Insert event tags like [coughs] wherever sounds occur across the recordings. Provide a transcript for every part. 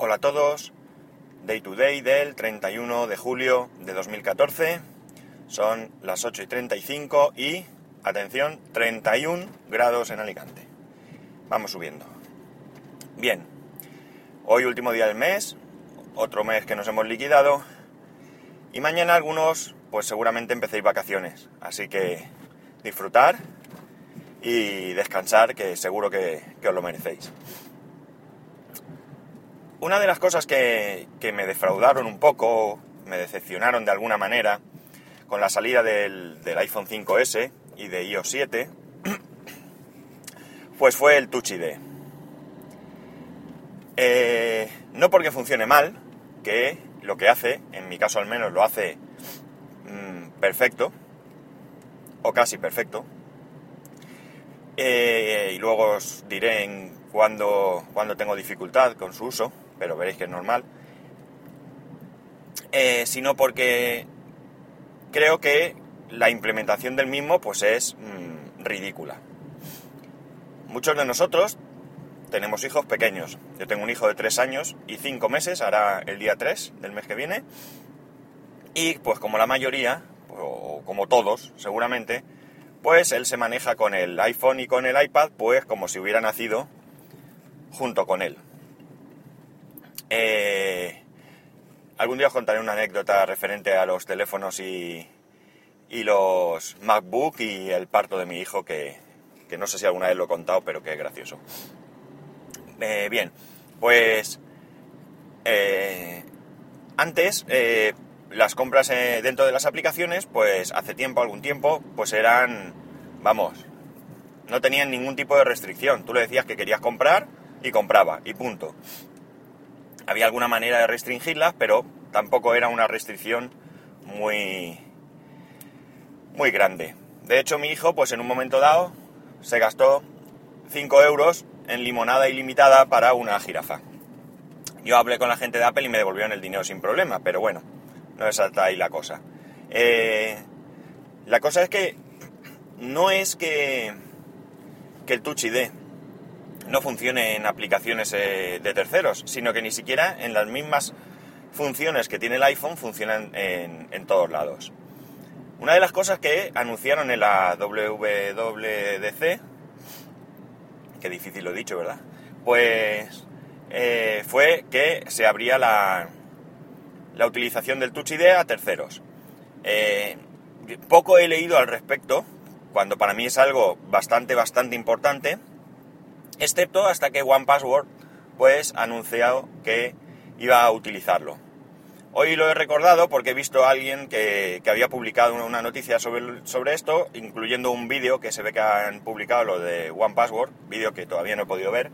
Hola a todos, Day to Day del 31 de julio de 2014, son las 8 y 35 y, atención, 31 grados en Alicante. Vamos subiendo. Bien, hoy último día del mes, otro mes que nos hemos liquidado y mañana algunos pues seguramente empecéis vacaciones, así que disfrutar y descansar que seguro que, que os lo merecéis. Una de las cosas que, me defraudaron un poco, me decepcionaron de alguna manera, con la salida del, iPhone 5S y de iOS 7, [clears throat] pues fue el Touch ID. Eh, no porque funcione mal, que lo que hace, en mi caso al menos lo hace mm, perfecto, o casi perfecto, eh, y luego os diré en cuando, cuando tengo dificultad con su uso, pero veréis que es normal, eh, sino porque creo que la implementación del mismo pues es mm, ridícula. Muchos de nosotros tenemos hijos pequeños. Yo tengo un hijo de 3 años y 5 meses, hará el día 3 del mes que viene. Y pues como la mayoría, o como todos seguramente, pues él se maneja con el iPhone y con el iPad pues como si hubiera nacido junto con él. Eh, algún día os contaré una anécdota referente a los teléfonos y, y los MacBook y el parto de mi hijo, que, no sé si alguna vez lo he contado, pero que es gracioso. Eh, bien, pues eh, antes las compras dentro de las aplicaciones, pues hace tiempo, algún tiempo, pues eran, vamos, no tenían ningún tipo de restricción. Tú le decías que querías comprar y compraba, y punto había alguna manera de restringirlas, pero tampoco era una restricción muy, muy grande. De hecho, mi hijo, pues en un momento dado, se gastó 5 euros en limonada ilimitada para una jirafa. Yo hablé con la gente de Apple y me devolvieron el dinero sin problema, pero bueno, no es hasta ahí la cosa. Eh, la cosa es que no es que, que el Touch ID no funcione en aplicaciones eh, de terceros, sino que ni siquiera en las mismas funciones que tiene el iPhone funcionan en, todos lados. Una de las cosas que anunciaron en la WWDC, que difícil lo he dicho, ¿verdad? Pues eh, fue que se abría la, la utilización del Touch ID a terceros. Eh, poco he leído al respecto, cuando para mí es algo bastante, bastante importante, excepto hasta que OnePassword pues ha anunciado que iba a utilizarlo. Hoy lo he recordado porque he visto a alguien que, había publicado una noticia sobre, sobre esto, incluyendo un vídeo que se ve que han publicado lo de OnePassword, vídeo que todavía no he podido ver,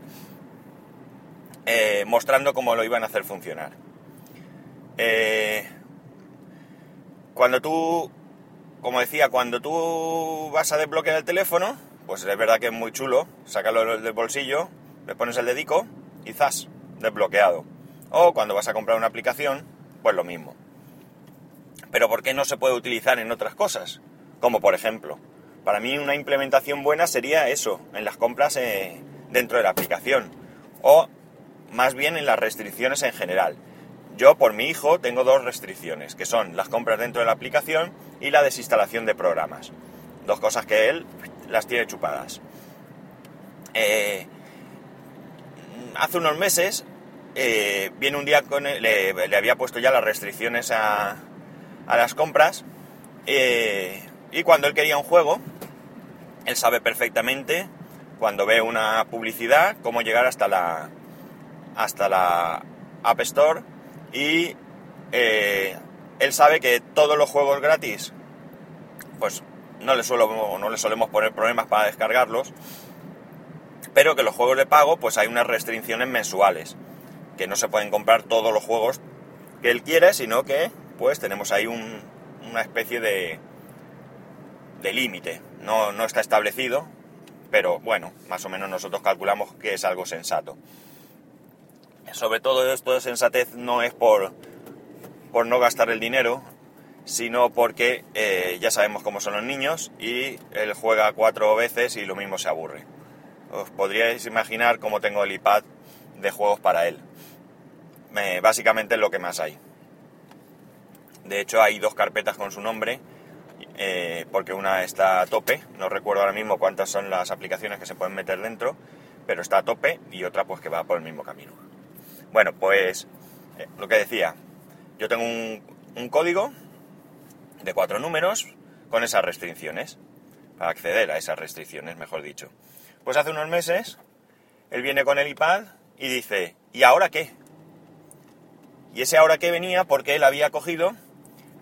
eh, mostrando cómo lo iban a hacer funcionar. Eh, cuando tú, como decía, cuando tú vas a desbloquear el teléfono, pues es verdad que es muy chulo, sácalo del bolsillo, le pones el dedico y ¡zas! desbloqueado. O cuando vas a comprar una aplicación, pues lo mismo. Pero ¿por qué no se puede utilizar en otras cosas? Como por ejemplo, para mí una implementación buena sería eso, en las compras eh, dentro de la aplicación. O más bien en las restricciones en general. Yo por mi hijo tengo dos restricciones, que son las compras dentro de la aplicación y la desinstalación de programas. Dos cosas que él las tiene chupadas. Eh, hace unos meses, eh, viene un día con le, había puesto ya las restricciones a, a las compras eh, y cuando él quería un juego, él sabe perfectamente cuando ve una publicidad cómo llegar hasta la hasta la App Store y él sabe que todos los juegos gratis pues no le, suelo, no le solemos poner problemas para descargarlos, pero que los juegos de pago pues hay unas restricciones mensuales, que no se pueden comprar todos los juegos que él quiere, sino que pues tenemos ahí una especie de, de límite, no, no está establecido, pero bueno, más o menos nosotros calculamos que es algo sensato. Sobre todo esto de sensatez no es por, por no gastar el dinero, sino porque eh, ya sabemos cómo son los niños y él juega cuatro veces y lo mismo se aburre. Os podríais imaginar cómo tengo el iPad de juegos para él. básicamente es lo que más hay. De hecho, hay dos carpetas con su nombre, eh, porque una está a tope, no recuerdo ahora mismo cuántas son las aplicaciones que se pueden meter dentro, pero está a tope, y otra pues que va por el mismo camino. Bueno, pues eh, lo que decía, yo tengo un código de cuatro números con esas restricciones, para acceder a esas restricciones, mejor dicho. Pues hace unos meses, él viene con el iPad y dice, ¿y ahora qué? Y ese ahora qué venía porque él había cogido,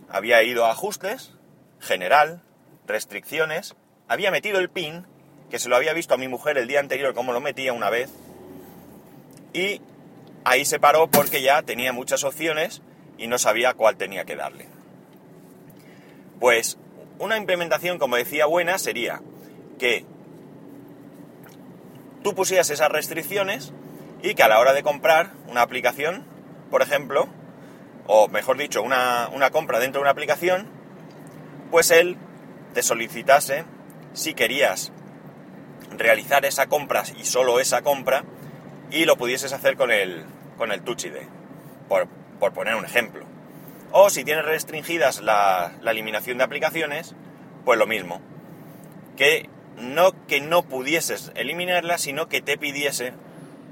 había ido a ajustes, general, restricciones, había metido el pin, que se lo había visto a mi mujer el día anterior como lo metía una vez, y ahí se paró porque ya tenía muchas opciones y no sabía cuál tenía que darle. Pues una implementación, como decía, buena sería que tú pusieras esas restricciones y que a la hora de comprar una aplicación, por ejemplo, o mejor dicho, una, una compra dentro de una aplicación, pues él te solicitase si querías realizar esa compra y solo esa compra y lo pudieses hacer con el, con el Touch ID, por, por poner un ejemplo. O si tienes restringidas la, eliminación de aplicaciones, pues lo mismo. Que no que no pudieses eliminarla, sino que te pidiese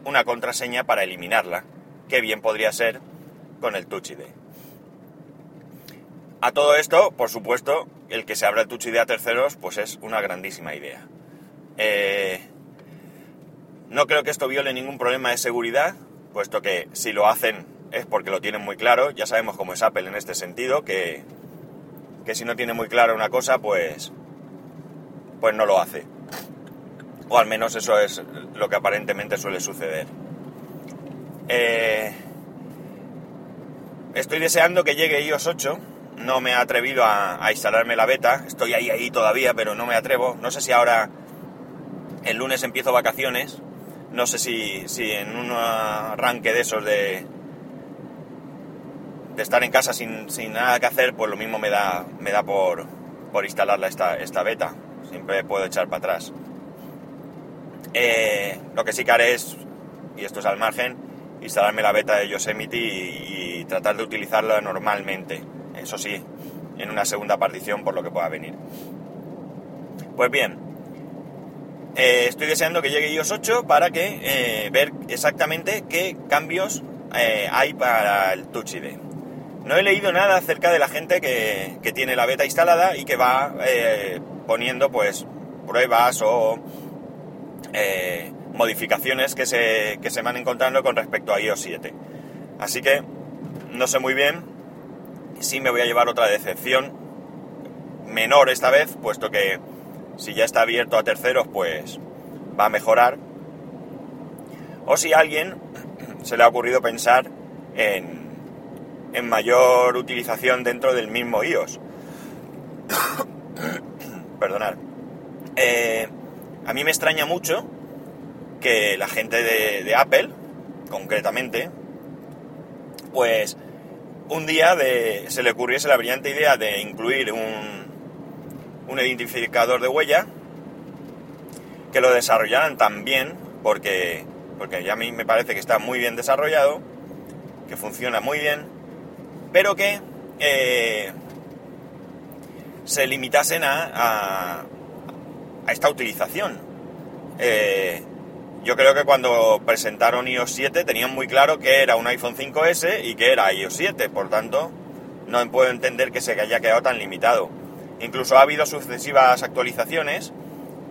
una contraseña para eliminarla, que bien podría ser con el Touch ID. A todo esto, por supuesto, el que se abra el Touch ID a terceros, pues es una grandísima idea. Eh, no creo que esto viole ningún problema de seguridad, puesto que si lo hacen es porque lo tienen muy claro. Ya sabemos cómo es Apple en este sentido, que, que si no tiene muy claro una cosa, pues, pues no lo hace. O al menos eso es lo que aparentemente suele suceder. Eh, estoy deseando que llegue iOS 8. No me he atrevido a, a, instalarme la beta. Estoy ahí, ahí todavía, pero no me atrevo. No sé si ahora el lunes empiezo vacaciones. No sé si, si en un arranque de esos de, estar en casa sin, sin, nada que hacer, pues lo mismo me da, me da por, por instalarla esta, esta beta. Siempre puedo echar para atrás. Eh, lo que sí que haré es, y esto es al margen, instalarme la beta de Yosemite y, tratar de utilizarla normalmente. Eso sí, en una segunda partición por lo que pueda venir. Pues bien, eh, estoy deseando que llegue iOS 8 para que eh, ver exactamente qué cambios hay para el Touch ID. No he leído nada acerca de la gente que, que tiene la beta instalada y que va eh, poniendo pues pruebas o eh, modificaciones que se, que se van encontrando con respecto a iOS 7. Así que no sé muy bien si me voy a llevar otra decepción menor esta vez, puesto que si ya está abierto a terceros, pues va a mejorar. O si a alguien se le ha ocurrido pensar en, en mayor utilización dentro del mismo iOS. [coughs] Perdonad. Eh, a mí me extraña mucho que la gente de, de, Apple, concretamente, pues un día de, se le ocurriese la brillante idea de incluir un, un identificador de huella, que lo desarrollaran tan bien, porque, porque ya a mí me parece que está muy bien desarrollado, que funciona muy bien, pero que eh, se limitasen a, a, esta utilización. Eh, yo creo que cuando presentaron iOS 7 tenían muy claro que era un iPhone 5S y que era iOS 7, por tanto no puedo entender que se haya quedado tan limitado. Incluso ha habido sucesivas actualizaciones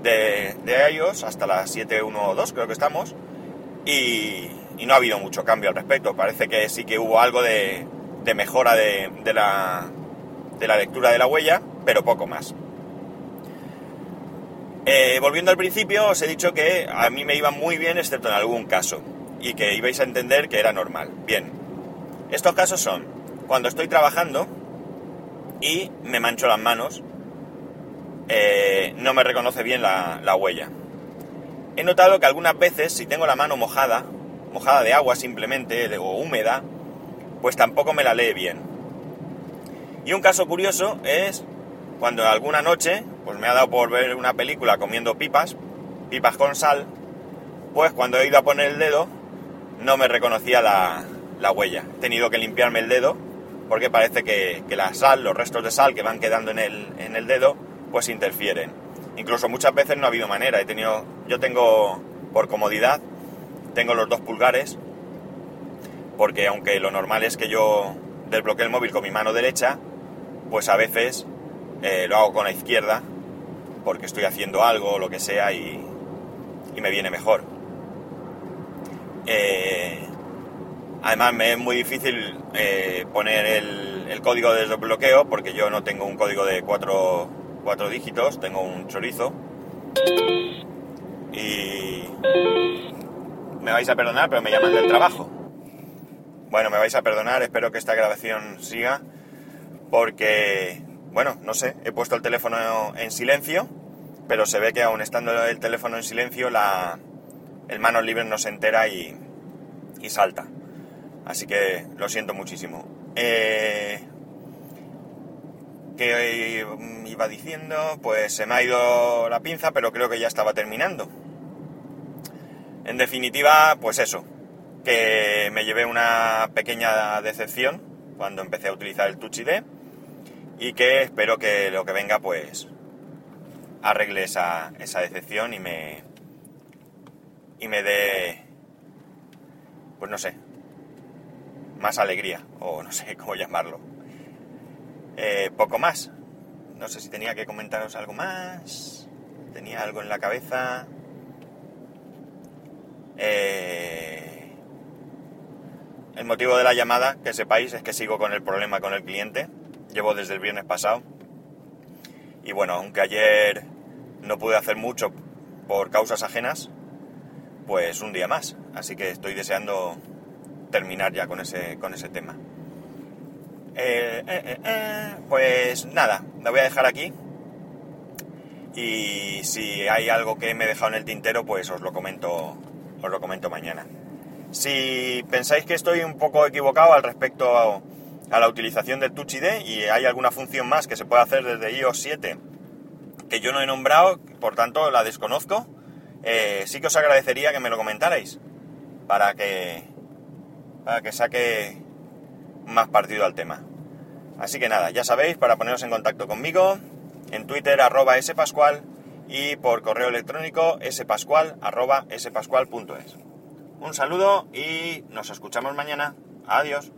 de, iOS hasta la 7.1.2 creo que estamos y, no ha habido mucho cambio al respecto. Parece que sí que hubo algo de, de mejora de, la, de la lectura de la huella, pero poco más. Eh, volviendo al principio, os he dicho que a mí me iba muy bien, excepto en algún caso, y que ibais a entender que era normal. Bien, estos casos son cuando estoy trabajando y me mancho las manos, eh, no me reconoce bien la, la huella. He notado que algunas veces, si tengo la mano mojada, mojada de agua simplemente, o húmeda, pues tampoco me la lee bien. Y un caso curioso es cuando alguna noche, pues me ha dado por ver una película comiendo pipas, pipas con sal, pues cuando he ido a poner el dedo, no me reconocía la, la huella. He tenido que limpiarme el dedo porque parece que, la sal, los restos de sal que van quedando en el, en el dedo, pues interfieren. Incluso muchas veces no ha habido manera. He tenido, yo tengo, por comodidad, tengo los dos pulgares, porque aunque lo normal es que yo desbloquee el móvil con mi mano derecha, pues a veces eh, lo hago con la izquierda, porque estoy haciendo algo o lo que sea y, me viene mejor. Eh, además me es muy difícil eh, poner el, el, código de desbloqueo porque yo no tengo un código de cuatro, cuatro dígitos, tengo un chorizo. Y me vais a perdonar, pero me llaman del trabajo. Bueno, me vais a perdonar, espero que esta grabación siga porque, bueno, no sé, he puesto el teléfono en silencio, pero se ve que aún estando el teléfono en silencio la, el manos libres no se entera y, y salta. Así que lo siento muchísimo. Eh, que iba diciendo, pues se me ha ido la pinza, pero creo que ya estaba terminando. En definitiva, pues eso, que me llevé una pequeña decepción cuando empecé a utilizar el Touch ID y que espero que lo que venga pues arregle esa, esa decepción y me, y me dé, pues no sé, más alegría, o no sé cómo llamarlo. Eh, poco más. No sé si tenía que comentaros algo más. Tenía algo en la cabeza. Eh, el motivo de la llamada, que sepáis, es que sigo con el problema con el cliente. Llevo desde el viernes pasado. Y bueno, aunque ayer no pude hacer mucho por causas ajenas, pues un día más. Así que estoy deseando terminar ya con ese, con ese tema. Eh, eh, eh, pues nada, la voy a dejar aquí. Y si hay algo que me he dejado en el tintero, pues os lo comento, os lo comento mañana. Si pensáis que estoy un poco equivocado al respecto a, la utilización del Touch ID y hay alguna función más que se puede hacer desde iOS 7 que yo no he nombrado, por tanto la desconozco, eh, sí que os agradecería que me lo comentarais para que, para que saque más partido al tema. Así que nada, ya sabéis, para poneros en contacto conmigo, en Twitter arroba spascual y por correo electrónico spascual arroba spascual.es. Un saludo y nos escuchamos mañana. Adiós.